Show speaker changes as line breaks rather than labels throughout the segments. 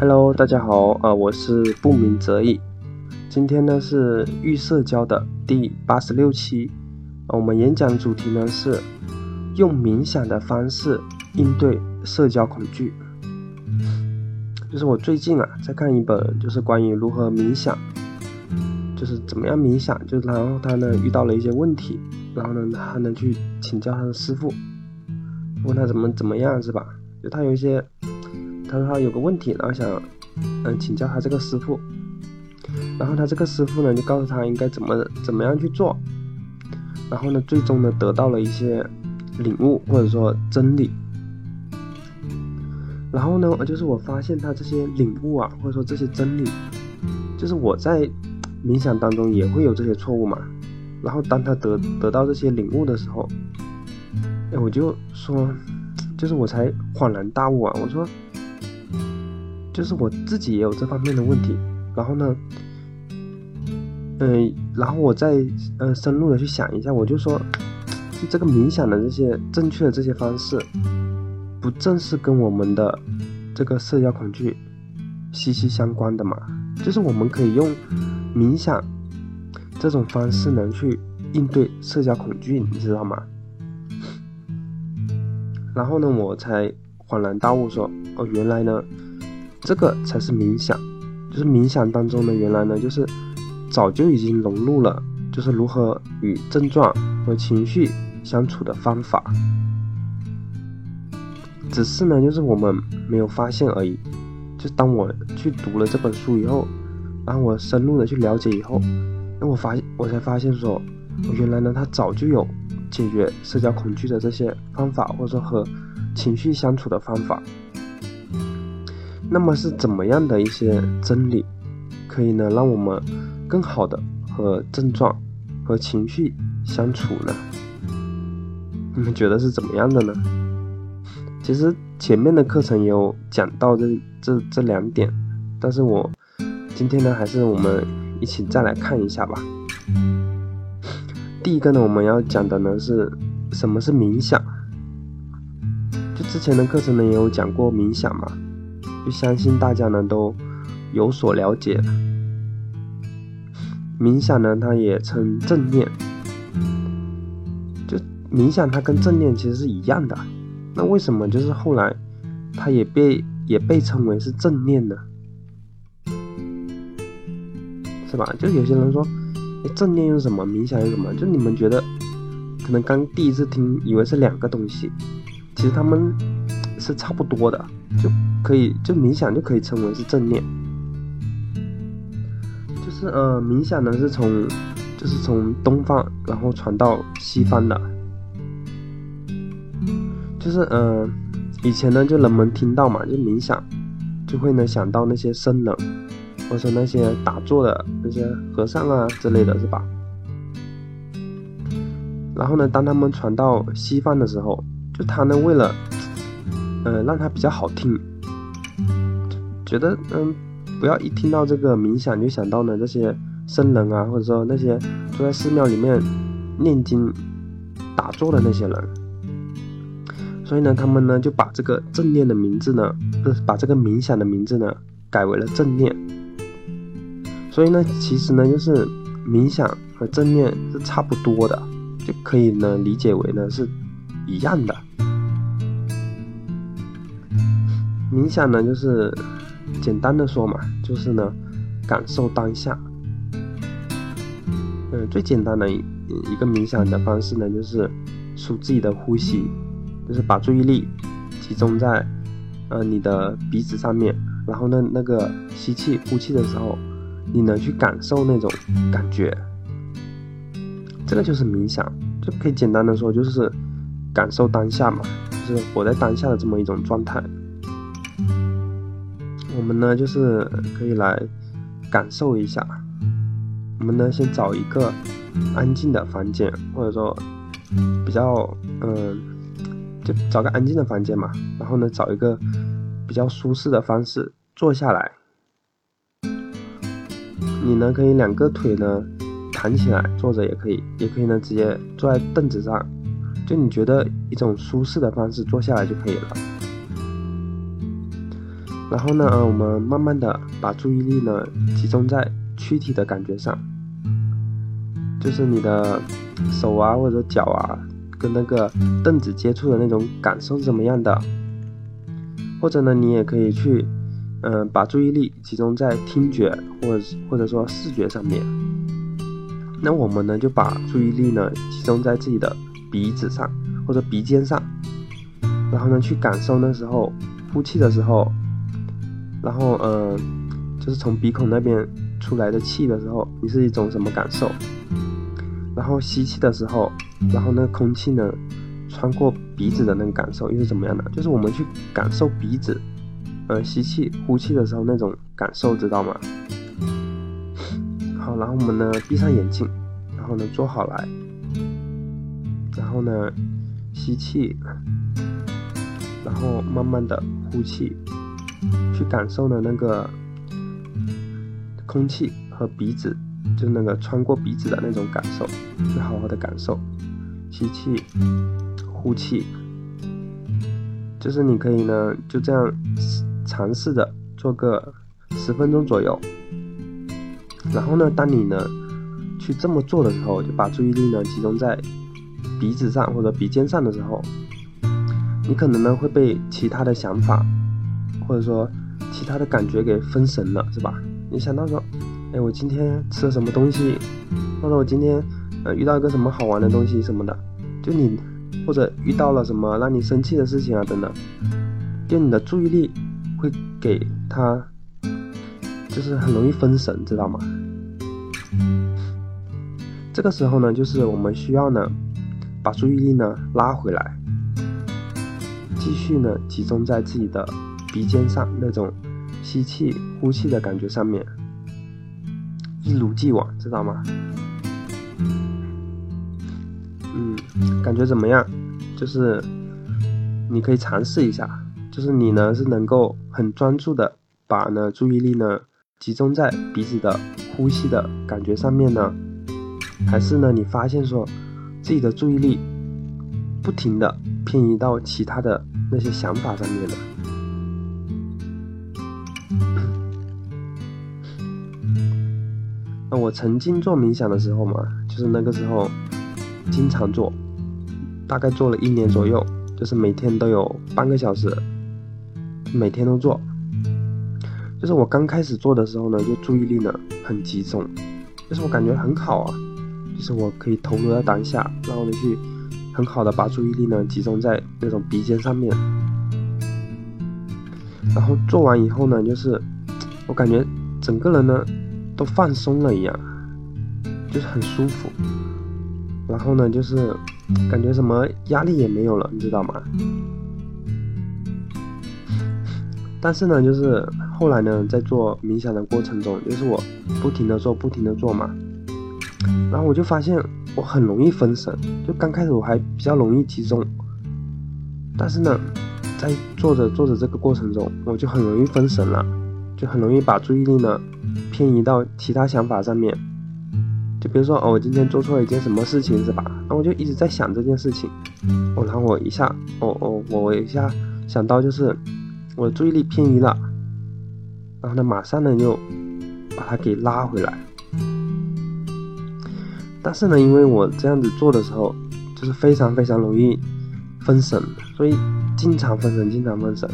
Hello，大家好，呃，我是不鸣则已。今天呢是预社交的第八十六期，我们演讲主题呢是用冥想的方式应对社交恐惧。就是我最近啊在看一本，就是关于如何冥想，就是怎么样冥想，就然后他呢遇到了一些问题，然后呢他呢去请教他的师傅，问他怎么怎么样是吧？就他有一些。他说他有个问题，然后想，嗯，请教他这个师傅，然后他这个师傅呢就告诉他应该怎么怎么样去做，然后呢最终呢得到了一些领悟或者说真理，然后呢就是我发现他这些领悟啊或者说这些真理，就是我在冥想当中也会有这些错误嘛，然后当他得得到这些领悟的时候，哎我就说，就是我才恍然大悟啊，我说。就是我自己也有这方面的问题，然后呢，嗯，然后我再呃深入的去想一下，我就说，就这个冥想的这些正确的这些方式，不正是跟我们的这个社交恐惧息息相关的嘛？就是我们可以用冥想这种方式能去应对社交恐惧，你知道吗？然后呢，我才恍然大悟说，哦，原来呢。这个才是冥想，就是冥想当中呢，原来呢就是早就已经融入了，就是如何与症状和情绪相处的方法，只是呢就是我们没有发现而已。就当我去读了这本书以后，然后我深入的去了解以后，那我发现我才发现说，原来呢他早就有解决社交恐惧的这些方法，或者说和情绪相处的方法。那么是怎么样的一些真理，可以呢让我们更好的和症状和情绪相处呢？你们觉得是怎么样的呢？其实前面的课程也有讲到这这这两点，但是我今天呢还是我们一起再来看一下吧。第一个呢我们要讲的呢是什么是冥想？就之前的课程呢也有讲过冥想嘛。就相信大家呢都有所了解。冥想呢，它也称正念。就冥想，它跟正念其实是一样的。那为什么就是后来它也被也被称为是正念呢？是吧？就有些人说，正念又是什么？冥想又是什么？就你们觉得可能刚第一次听，以为是两个东西，其实他们是差不多的。就可以，就冥想就可以称为是正念，就是呃，冥想呢是从，就是从东方然后传到西方的，就是呃，以前呢就人们听到嘛，就冥想，就会呢想到那些僧人，或者那些打坐的那些和尚啊之类的是吧？然后呢，当他们传到西方的时候，就他呢为了。呃，让它比较好听，觉得嗯，不要一听到这个冥想就想到呢这些僧人啊，或者说那些坐在寺庙里面念经打坐的那些人，所以呢，他们呢就把这个正念的名字呢，不是把这个冥想的名字呢改为了正念。所以呢，其实呢就是冥想和正念是差不多的，就可以呢理解为呢是一样的。冥想呢，就是简单的说嘛，就是呢，感受当下。嗯，最简单的一一个冥想的方式呢，就是数自己的呼吸，就是把注意力集中在呃你的鼻子上面，然后呢，那个吸气、呼气的时候，你能去感受那种感觉。这个就是冥想，就可以简单的说，就是感受当下嘛，就是活在当下的这么一种状态。我们呢，就是可以来感受一下。我们呢，先找一个安静的房间，或者说比较嗯，就找个安静的房间嘛。然后呢，找一个比较舒适的方式坐下来。你呢，可以两个腿呢弹起来坐着也可以，也可以呢直接坐在凳子上。就你觉得一种舒适的方式坐下来就可以了。然后呢，呃，我们慢慢的把注意力呢集中在躯体的感觉上，就是你的手啊或者脚啊跟那个凳子接触的那种感受是怎么样的，或者呢，你也可以去，嗯，把注意力集中在听觉或者或者说视觉上面。那我们呢就把注意力呢集中在自己的鼻子上或者鼻尖上，然后呢去感受那时候呼气的时候。然后，呃，就是从鼻孔那边出来的气的时候，你是一种什么感受？然后吸气的时候，然后那个空气呢，穿过鼻子的那个感受又是怎么样的？就是我们去感受鼻子，呃，吸气、呼气的时候那种感受，知道吗？好，然后我们呢闭上眼睛，然后呢坐好来，然后呢吸气，然后慢慢的呼气。去感受呢那个空气和鼻子，就那个穿过鼻子的那种感受，去好好的感受，吸气，呼气，就是你可以呢就这样尝试着做个十分钟左右，然后呢，当你呢去这么做的时候，就把注意力呢集中在鼻子上或者鼻尖上的时候，你可能呢会被其他的想法。或者说其他的感觉给分神了，是吧？你想到说，哎，我今天吃了什么东西，或者我今天呃遇到一个什么好玩的东西什么的，就你或者遇到了什么让你生气的事情啊等等，就你的注意力会给他，就是很容易分神，知道吗？这个时候呢，就是我们需要呢把注意力呢拉回来，继续呢集中在自己的。鼻尖上那种吸气、呼气的感觉上面，一如既往，知道吗？嗯，感觉怎么样？就是你可以尝试一下，就是你呢是能够很专注的把呢注意力呢集中在鼻子的呼吸的感觉上面呢，还是呢你发现说自己的注意力不停的偏移到其他的那些想法上面呢？那我曾经做冥想的时候嘛，就是那个时候经常做，大概做了一年左右，就是每天都有半个小时，每天都做。就是我刚开始做的时候呢，就注意力呢很集中，就是我感觉很好啊，就是我可以投入到当下，然后呢去很好的把注意力呢集中在那种鼻尖上面，然后做完以后呢，就是我感觉整个人呢。都放松了一样，就是很舒服。然后呢，就是感觉什么压力也没有了，你知道吗？但是呢，就是后来呢，在做冥想的过程中，就是我不停的做，不停的做嘛。然后我就发现我很容易分神，就刚开始我还比较容易集中，但是呢，在做着做着这个过程中，我就很容易分神了，就很容易把注意力呢。偏移到其他想法上面，就比如说哦，我今天做错了一件什么事情是吧？那我就一直在想这件事情，哦，然后我一下，哦哦，我一下想到就是我的注意力偏移了，然后呢，马上呢就把它给拉回来。但是呢，因为我这样子做的时候，就是非常非常容易分神，所以经常分神，经常分神。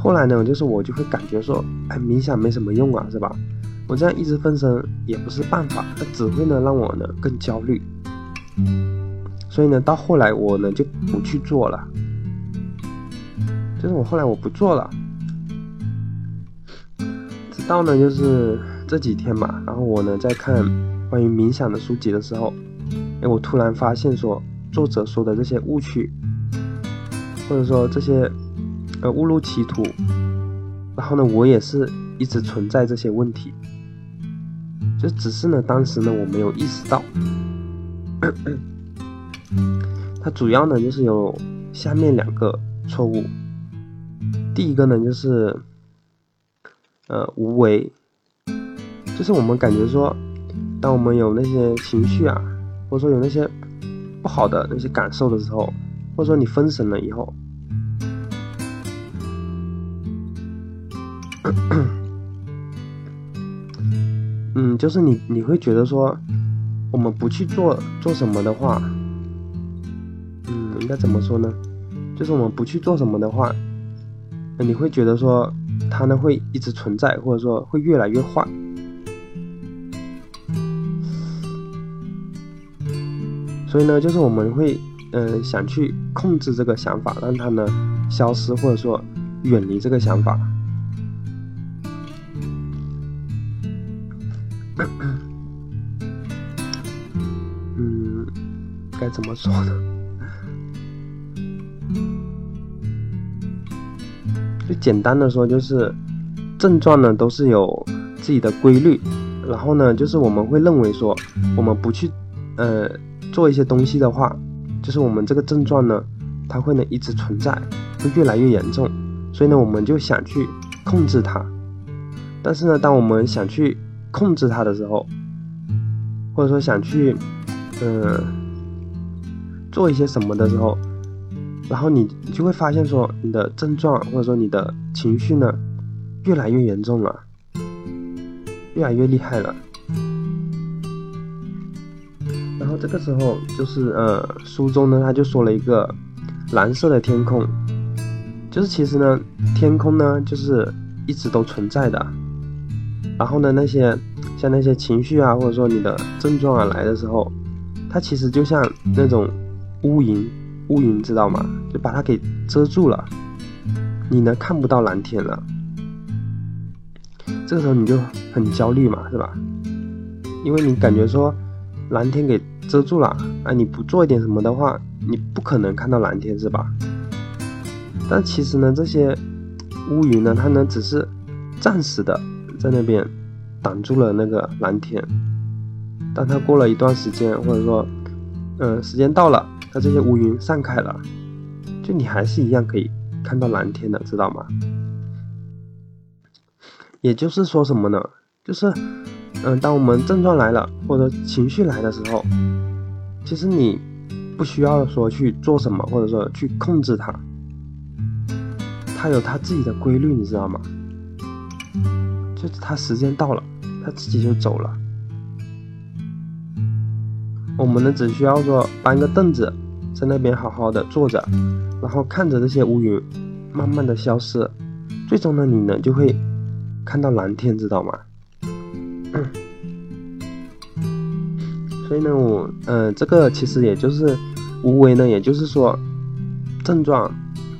后来呢，就是我就会感觉说，哎，冥想没什么用啊，是吧？我这样一直分神也不是办法，它只会呢让我呢更焦虑。所以呢，到后来我呢就不去做了，就是我后来我不做了。直到呢就是这几天吧，然后我呢在看关于冥想的书籍的时候，哎，我突然发现说，作者说的这些误区，或者说这些。呃，误入歧途，然后呢，我也是一直存在这些问题，就只是呢，当时呢，我没有意识到。它主要呢，就是有下面两个错误。第一个呢，就是呃，无为，就是我们感觉说，当我们有那些情绪啊，或者说有那些不好的那些感受的时候，或者说你分神了以后。嗯，就是你你会觉得说，我们不去做做什么的话，嗯，应该怎么说呢？就是我们不去做什么的话，你会觉得说，它呢会一直存在，或者说会越来越坏。所以呢，就是我们会，嗯，想去控制这个想法，让它呢消失，或者说远离这个想法。怎么说呢？就简单的说，就是症状呢都是有自己的规律，然后呢，就是我们会认为说，我们不去，呃。做一些东西的话，就是我们这个症状呢，它会呢一直存在，会越来越严重，所以呢，我们就想去控制它。但是呢，当我们想去控制它的时候，或者说想去，嗯，做一些什么的时候，然后你你就会发现说，你的症状或者说你的情绪呢，越来越严重了，越来越厉害了。然后这个时候就是呃，书中呢他就说了一个蓝色的天空，就是其实呢天空呢就是一直都存在的。然后呢那些像那些情绪啊，或者说你的症状啊来的时候，它其实就像那种乌云，乌云知道吗？就把它给遮住了，你呢看不到蓝天了。这个时候你就很焦虑嘛，是吧？因为你感觉说蓝天给。遮住了，啊！你不做一点什么的话，你不可能看到蓝天，是吧？但其实呢，这些乌云呢，它呢只是暂时的在那边挡住了那个蓝天。当它过了一段时间，或者说，嗯，时间到了，这些乌云散开了，就你还是一样可以看到蓝天的，知道吗？也就是说什么呢？就是。嗯，当我们症状来了或者情绪来的时候，其实你不需要说去做什么，或者说去控制它，它有它自己的规律，你知道吗？就是它时间到了，它自己就走了。我们呢，只需要说搬个凳子，在那边好好的坐着，然后看着这些乌云慢慢的消失，最终呢，你呢就会看到蓝天，知道吗？所以呢，我嗯，这个其实也就是无为呢，也就是说，症状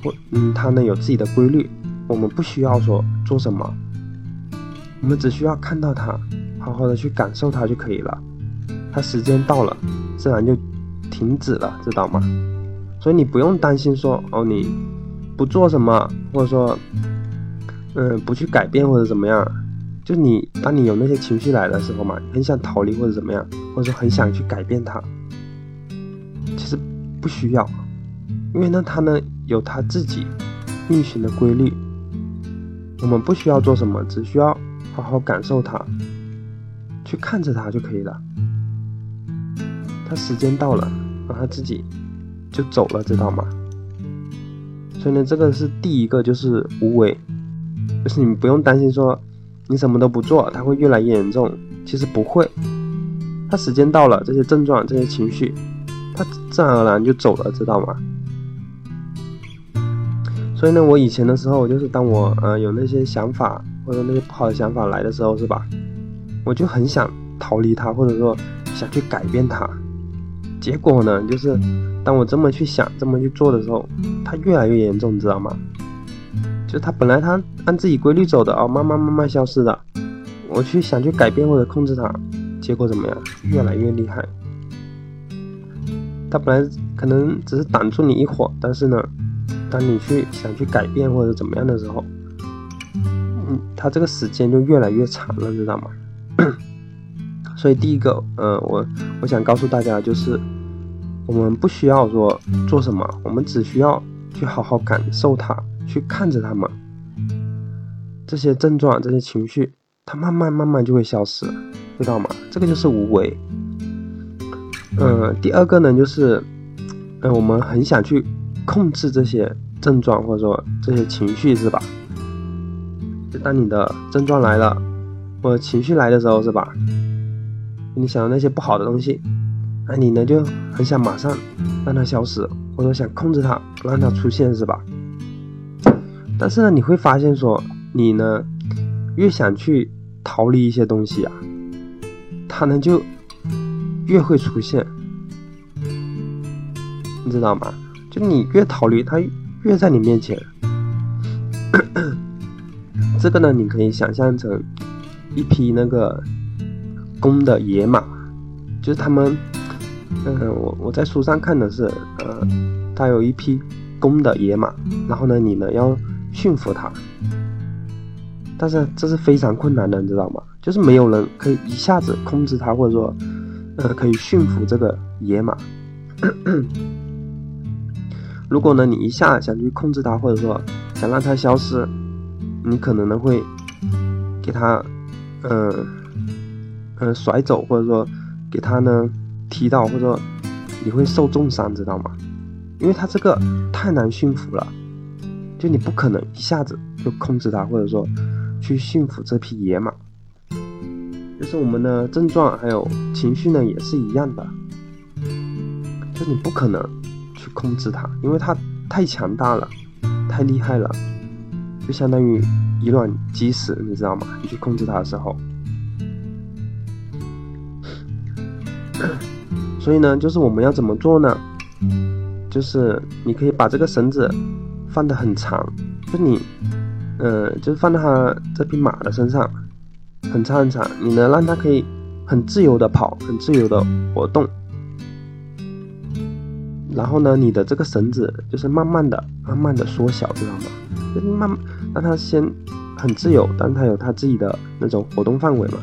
或嗯，它呢有自己的规律，我们不需要说做什么，我们只需要看到它，好好的去感受它就可以了。它时间到了，自然就停止了，知道吗？所以你不用担心说哦，你不做什么，或者说嗯，不去改变或者怎么样。就你，当你有那些情绪来的时候嘛，很想逃离或者怎么样，或者说很想去改变它，其实不需要，因为呢，它呢有它自己运行的规律，我们不需要做什么，只需要好好感受它，去看着它就可以了。它时间到了，然后它自己就走了，知道吗？所以呢，这个是第一个，就是无为，就是你不用担心说。你什么都不做，它会越来越严重。其实不会，它时间到了，这些症状、这些情绪，它自然而然就走了，知道吗？所以呢，我以前的时候，就是当我呃有那些想法或者那些不好的想法来的时候，是吧？我就很想逃离它，或者说想去改变它。结果呢，就是当我这么去想、这么去做的时候，它越来越严重，你知道吗？就它本来它按自己规律走的哦，慢慢慢慢消失的。我去想去改变或者控制它，结果怎么样？越来越厉害。它本来可能只是挡住你一会儿，但是呢，当你去想去改变或者怎么样的时候，嗯，它这个时间就越来越长了，知道吗？所以第一个，嗯，我我想告诉大家就是，我们不需要说做什么，我们只需要去好好感受它。去看着它们，这些症状、这些情绪，它慢慢慢慢就会消失，知道吗？这个就是无为。嗯，第二个呢，就是，嗯，我们很想去控制这些症状或者说这些情绪，是吧？就当你的症状来了，或者情绪来的时候，是吧？你想的那些不好的东西，那你呢就很想马上让它消失，或者想控制它，不让它出现，是吧？但是呢，你会发现说，你呢越想去逃离一些东西啊，它呢就越会出现，你知道吗？就你越逃离，它越在你面前。这个呢，你可以想象成一匹那个。公的野马，就是他们，嗯，我我在书上看的是，呃，他有一匹公的野马，然后呢，你呢要驯服它，但是这是非常困难的，你知道吗？就是没有人可以一下子控制它，或者说，呃，可以驯服这个野马。如果呢，你一下想去控制它，或者说想让它消失，你可能呢会给它，嗯。嗯，甩走或者说给他呢踢到，或者说你会受重伤，知道吗？因为他这个太难驯服了，就你不可能一下子就控制他，或者说去驯服这匹野马。就是我们的症状还有情绪呢，也是一样的，就你不可能去控制它，因为它太强大了，太厉害了，就相当于以卵击石，你知道吗？你去控制它的时候。所以呢，就是我们要怎么做呢？就是你可以把这个绳子放得很长，就你，嗯，就是放到它这匹马的身上，很长很长。你能让它可以很自由的跑，很自由的活动。然后呢，你的这个绳子就是慢慢的、慢慢的缩小，知道吗？就慢慢让它先很自由，但它有它自己的那种活动范围嘛。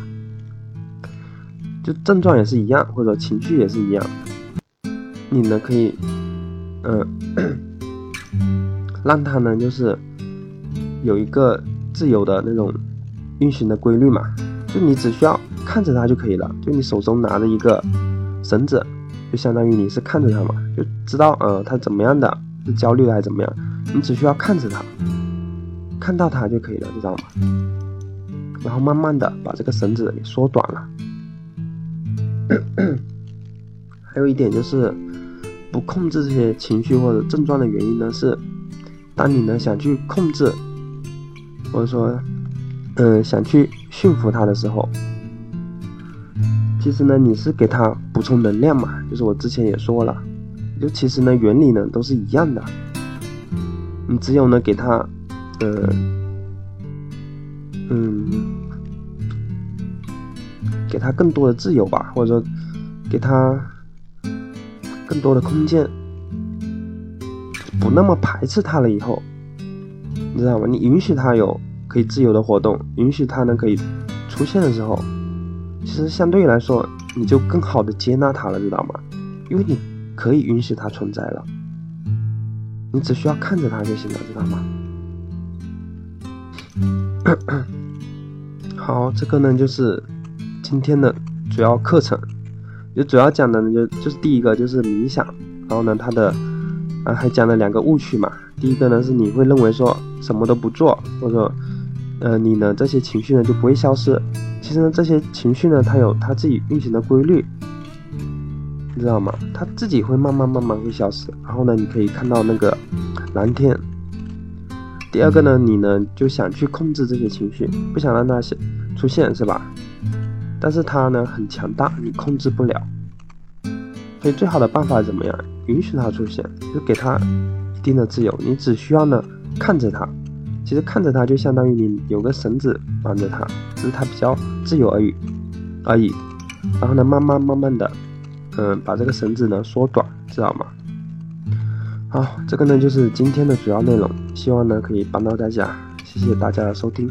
就症状也是一样，或者情绪也是一样，你呢可以，嗯，让他呢就是有一个自由的那种运行的规律嘛，就你只需要看着它就可以了，就你手中拿着一个绳子，就相当于你是看着它嘛，就知道呃它怎么样的，是焦虑的还是怎么样，你只需要看着它，看到它就可以了，知道吗？然后慢慢的把这个绳子给缩短了。还有一点就是，不控制这些情绪或者症状的原因呢，是当你呢想去控制，或者说，嗯，想去驯服它的时候，其实呢你是给它补充能量嘛，就是我之前也说了，就其实呢原理呢都是一样的，你只有呢给它，嗯，嗯。给他更多的自由吧，或者说给他更多的空间，不那么排斥他了。以后，你知道吗？你允许他有可以自由的活动，允许他呢可以出现的时候，其实相对来说，你就更好的接纳他了，知道吗？因为你可以允许他存在了，你只需要看着他就行了，知道吗？好，这个呢就是。今天的主要课程，就主要讲的呢，就就是第一个就是冥想，然后呢，它的啊还讲了两个误区嘛。第一个呢是你会认为说什么都不做，或者，呃，你呢这些情绪呢就不会消失。其实呢这些情绪呢它有它自己运行的规律，你知道吗？它自己会慢慢慢慢会消失。然后呢你可以看到那个蓝天。第二个呢你呢就想去控制这些情绪，不想让它现出现，是吧？但是它呢很强大，你控制不了，所以最好的办法怎么样？允许它出现，就给它一定的自由。你只需要呢看着它，其实看着它就相当于你有个绳子绑着它，只是它比较自由而已而已。然后呢，慢慢慢慢的，嗯，把这个绳子呢缩短，知道吗？好，这个呢就是今天的主要内容，希望呢可以帮到大家，谢谢大家的收听。